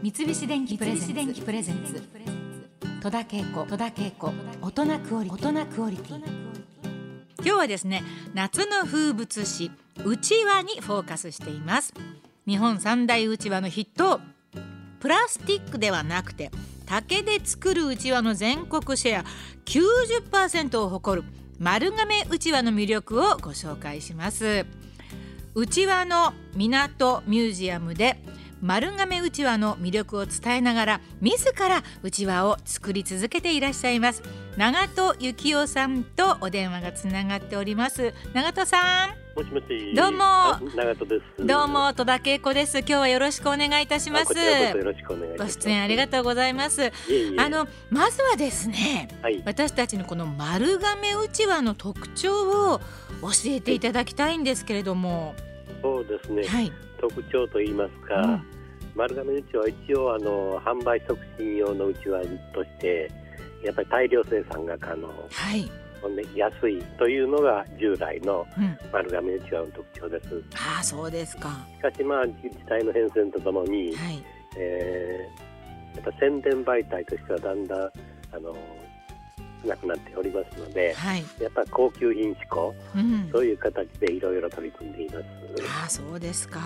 三菱電機プレゼンツ。戸田恵子。戸田恵子。大人クオリ大人クオリティ。今日はですね夏の風物詩。うちわにフォーカスしています。日本三大うちわの筆頭。プラスチックではなくて竹で作るうちわの全国シェア。90%を誇る。丸亀うちわの魅力をご紹介します。うちわの港ミュージアムで丸亀うちわの魅力を伝えながら自らうちわを作り続けていらっしゃいます長戸幸雄さんとお電話がつながっております長戸さんもしもし。どうも。長戸です。どうも戸田恵子です。今日はよろしくお願いいたします。よろしくお願いご出演ありがとうございます。あのまずはですね、はい、私たちのこの丸亀うちわの特徴を教えていただきたいんですけれども。そうですね。はい。特徴と言いますか。うん。丸亀うちわは一応あの販売促進用のうちわとしてやっぱり大量生産が可能、はい、ほんで安いというのが従来の丸亀うちわの特徴です。うん、ああそうですか。しかしまあ自治体の変遷とともに、はい、えー、やっぱ宣伝媒体としてはだんだんあの少なくなっておりますので、はい、やっぱ高級品志向、うん、そういう形でいろいろ取り組んでいます。あそうですか。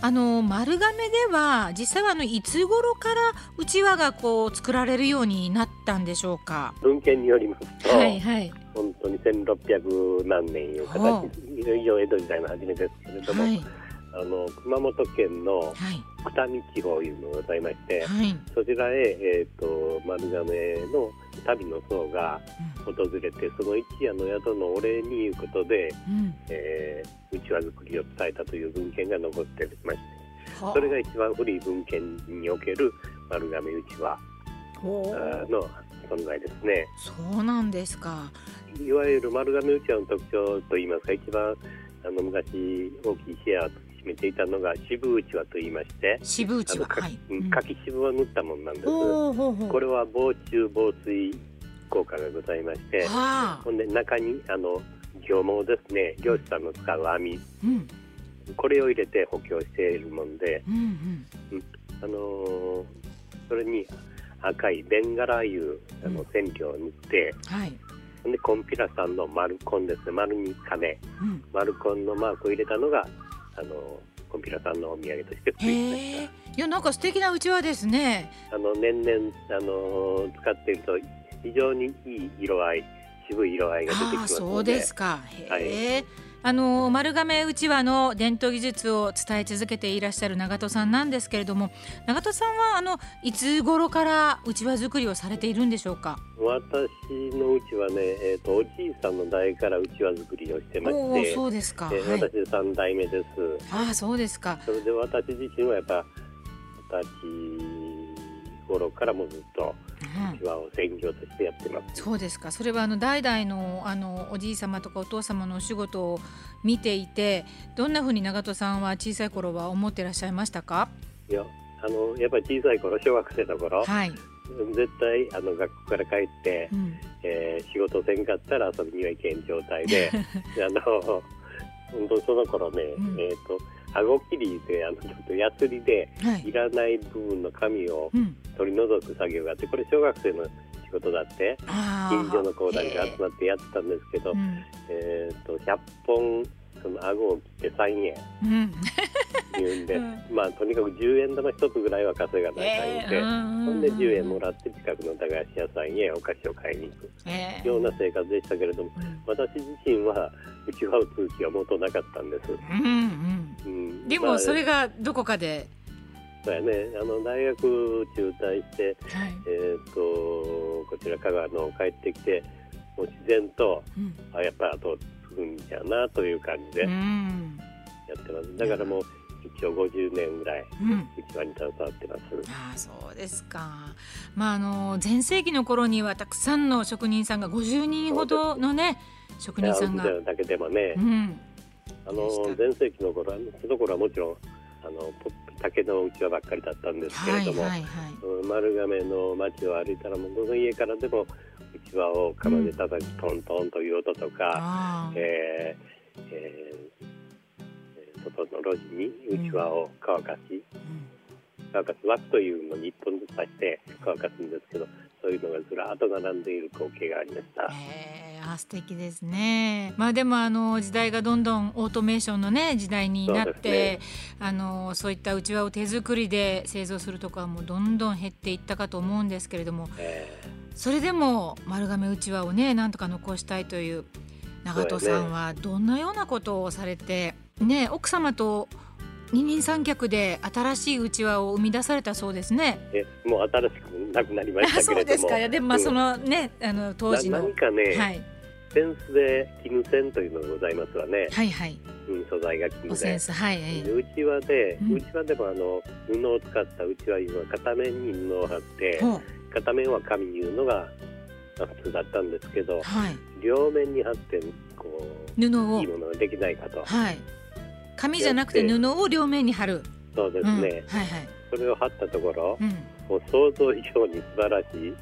あの丸亀では実際はあのいつ頃からうちわがこう作られるようになったんでしょうか？文献によりますと、はいはい、本当に1600何年いう形以上江戸時代の初めですけれども、はいあの熊本県の北見地方いうのがございまして、はい、そちらへ、えーと、丸亀の旅の僧が訪れて、うん、その一夜の宿のお礼にいうことで、うん、えー、うちわ作りを伝えたという文献が残ってまして、それが一番古い文献における丸亀うちわの存在ですね。そうなんですか。いわゆる丸亀うちわの特徴といいますか一番あの昔大きいシェア占めていたのが渋うちわと言いまして渋うちわはい、柿渋を塗ったものなんです、ほうほうほう。これは防虫防水効果がございましてはほんで中にあの漁網ですね。漁師さんの使う網、うん、これを入れて補強しているもんで、うんうん。あのーそれに赤いベンガラいうあの染料を塗って、はい。でコンピラさんの丸コンですね。丸に金、うん。丸コンのマークを入れたのがあのコンピラさんのお土産として作りましへえいやなんか素敵なうちわですね。たあの年々あの使っていると非常にいい色合い渋い色合いが出てきますそうのでですか。へえ、あの丸亀うちわの伝統技術を伝え続けていらっしゃる長戸さんなんですけれども長戸さんはあのいつ頃からうちわ作りをされているんでしょうか？私のうちはね、えー、とおじいさんの代からうちわ作りをしてまおしておそうですか、えーはい、私3代目です。ああそうですか。それで私自身はやっぱ二十歳頃からもずっとうん。うちわを専業としてやってます。そうですか。それはあの代々のあのおじい様とかお父様のお仕事を見ていてどんなふうに長戸さんは小さい頃は思ってらっしゃいましたか？いやあのやっぱり小さい頃小学生の頃はい、絶対あの学校から帰って、うん、えー仕事せんかったら遊びには行けん状態で あの本当その頃ね、うん。えっ、と顎切りであのちょっとやつりではい。いらない部分の紙をうん、取り除く作業があってこれ小学生の仕事だって近所の子たちがへ集まってやってたんですけど、えっ、と100本その顎を切って3円うん。言うんで、うん。まあとにかく10円玉一つぐらいは稼がないかんで、ほんで10円もらって近くの駄菓子屋さんへお菓子を買いに行く。えー。ような生活でしたけれどもうん。私自身はうちわを通気は元なかったんです、うんうんうん、でまあもそれがどこかで、そうやねあの大学中退して、はい。えー、とこちら香川の帰ってきてもう自然とうん。あやっぱり後を継ぐんじゃなという感じでうやんってます、だからもう一応50年ぐらいに携わってます。ああそうですか。まああの前世紀の頃にはたくさんの職人さんが50人ほどのね職人さんが。だけでもね、うんあのでした前世紀の頃あのはもちろんあのポ竹のうちわばっかりだったんですけはれども、いはいはい。うん丸亀の街を歩いたらもうどの家からでもうちわを釜で叩くトントンという音とか、えーえー外の路地にうちわを乾かし、うん乾かす枠というのに一本ずつ刺して乾かすんですけどそういうのがずらっと並んでいる光景がありました。えー、あ素敵ですね。まあでもあの時代がどんどんオートメーションのね時代になって、ね、あのそういったうちわを手作りで製造するとかもどんどん減っていったかと思うんですけれども、えー、それでも丸亀うちわをねなんとか残したいという長門さんはどんなようなことをされてね奥様と二人三脚で新しいうちわを生み出されたそうですね。えもう新しくなくなりました そうですか。でもまあそのね、うん、あの当時の。何かね、はい、センスで絹線というのがございますわね。はいはい。うん、素材が絹で。センスはい。うちわで、うちわでもあの布を使ったうちわいうのは片面に布を貼って、片面は紙いうのが普通だったんですけど、はい、両面に貼ってこう布をいいものができないかと。はい。紙じゃなくて布を両面に貼る。そうですね。うん、はいはい。それを貼ったところ、うん、もう想像以上に素晴らしい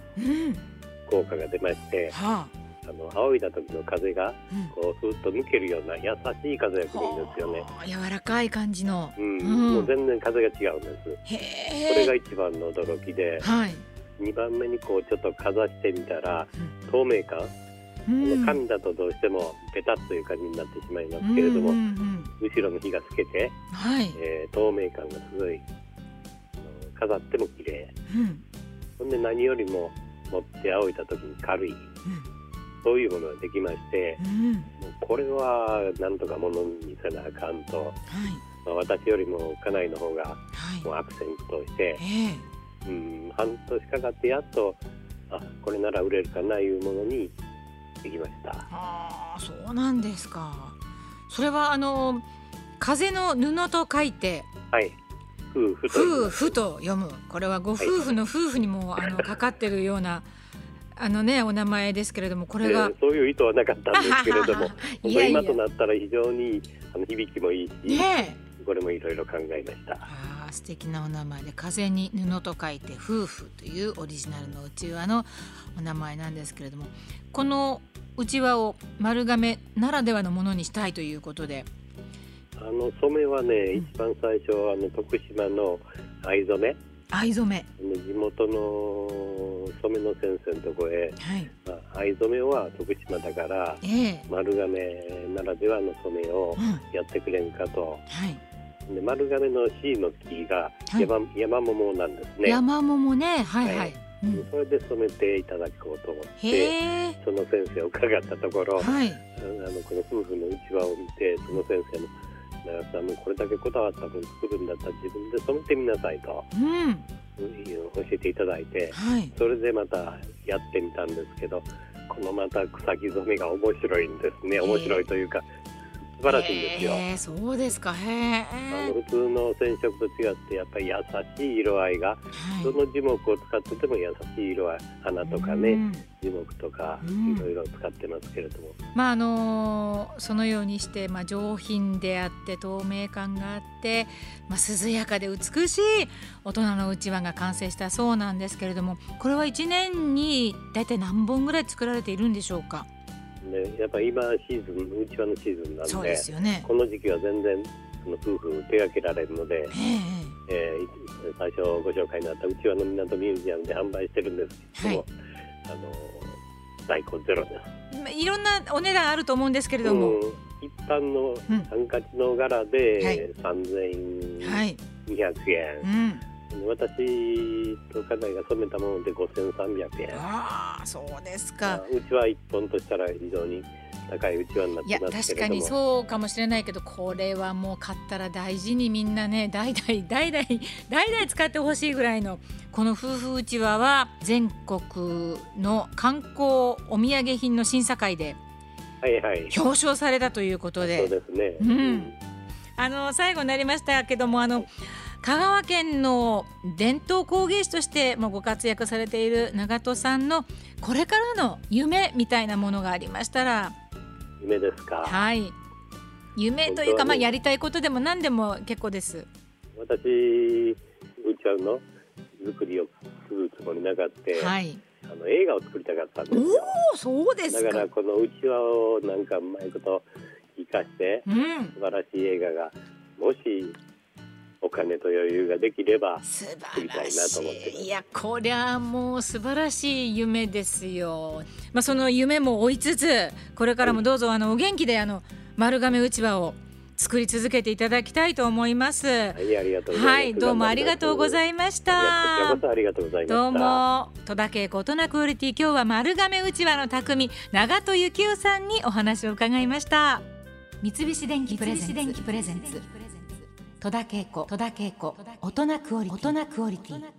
効果が出まして、うんはあ、あの仰いだ時の風がこうふっと抜けるような優しい風が来るんですよね。柔らかい感じの、うん、もう全然風が違うんです。これが一番の驚きで、はい、2番目にこうちょっとかざしてみたら、透明感。紙だとどうしてもペタッという感じになってしまいますけれども、後ろの火がつけて、はい。えー、透明感がすごい飾っても綺麗、うん、ほんで何よりも持って仰いだ時に軽い、うん、そういうものができまして、うん、もうこれはなんとかものにせなあかんと、はい。まあ、私よりも家内の方がもうアクセントとして、はい、うん、半年かかってやっとあこれなら売れるかないうものにできました。あそうなんですか。それはあの風の布と書いてはい。夫婦と夫婦と読む。これはご夫婦の夫婦にも、はい、あのかかってるようなあのねお名前ですけれどもこれが、えー、そういう意図はなかったんですけれども いやいや。今となったら非常にあの響きもいいし、ね、これもいろいろ考えました。あ素敵なお名前。で風に布と書いて夫婦というオリジナルのうちわのお名前なんですけれどもこのうちわを丸亀ならではのものにしたいということで。あの染めはね、うん、一番最初あの徳島の藍染め。藍染め。地元の染めの先生のとこへ、はい。まあ、藍染めは徳島だから、えー、丸亀ならではの染めをやってくれんかと、うんはい。で丸亀の C の木が山はい、山桃なんですね。山桃ね、はいはい。はい、うん、それで染めていただこうと思ってその先生を伺ったところ、はい、あのこの夫婦のうちわを見てその先生の長瀬さんもこれだけこだわった分作るんだったら自分で染めてみなさいと、うん、教えていただいて、はい、それでまたやってみたんですけどこのまた草木染めが面白いんですね。面白いというか素晴らしいんですよ。えー、そうですか。へあの普通の染色と違ってやっぱり優しい色合いが、はい、どの樹木を使ってても優しい色合い花とかね、うん、樹木とかいろいろ使ってますけれども。まああのー、そのようにしてまあ上品であって透明感があって、まあ涼やかで美しい大人のうちわが完成したそうなんですけれども、これは一年に大体何本ぐらい作られているんでしょうか？ね、やっぱり今シーズン、うちわのシーズンなんで、ですよね、この時期は全然その夫婦手がけられるので、えー、えー、最初ご紹介になったうちわの港ミュージアムで販売してるんですけども、はい、あの在庫ゼロです。いろんなお値段あると思うんですけれども、うん、一般のハンカチの柄で3200円、はい。うん私と家内が染めたもので5300円。ああそうですか、うちは1本としたら非常に高いうちわになってます確かにそうかもしれないけどこれはもう買ったら大事にみんなね代々代々代々使ってほしいぐらいのこの夫婦うちわは全国の観光お土産品の審査会で表彰されたということで、そうですね、うん、あの最後になりましたけどもあの香川県の伝統工芸士としてもご活躍されている長門さんのこれからの夢みたいなものがありましたら。夢ですか？はい。夢というか、まあ、やりたいことでも何でも結構です。私うちわの作りをするつもりなかって、はい、あの映画を作りたかったんですよ。おそうですだからこのうちわをなんかうまいこと生かして、うん、素晴らしい映画がもしお金と余裕ができれば素晴らしいいやこりゃもう素晴らしい夢ですよ。まあその夢も追いつつこれからもどうぞあのお元気であの丸亀うちわを作り続けていただきたいと思います。はい、ありがとうございます。はい、どうもありがとうございました。ありがとうございました。どうも戸田恵子大人クオリティ今日は丸亀うちわの匠長戸幸雄さんにお話を伺いました。三菱電機プレゼンツ。戸田恵子大人クオリティ。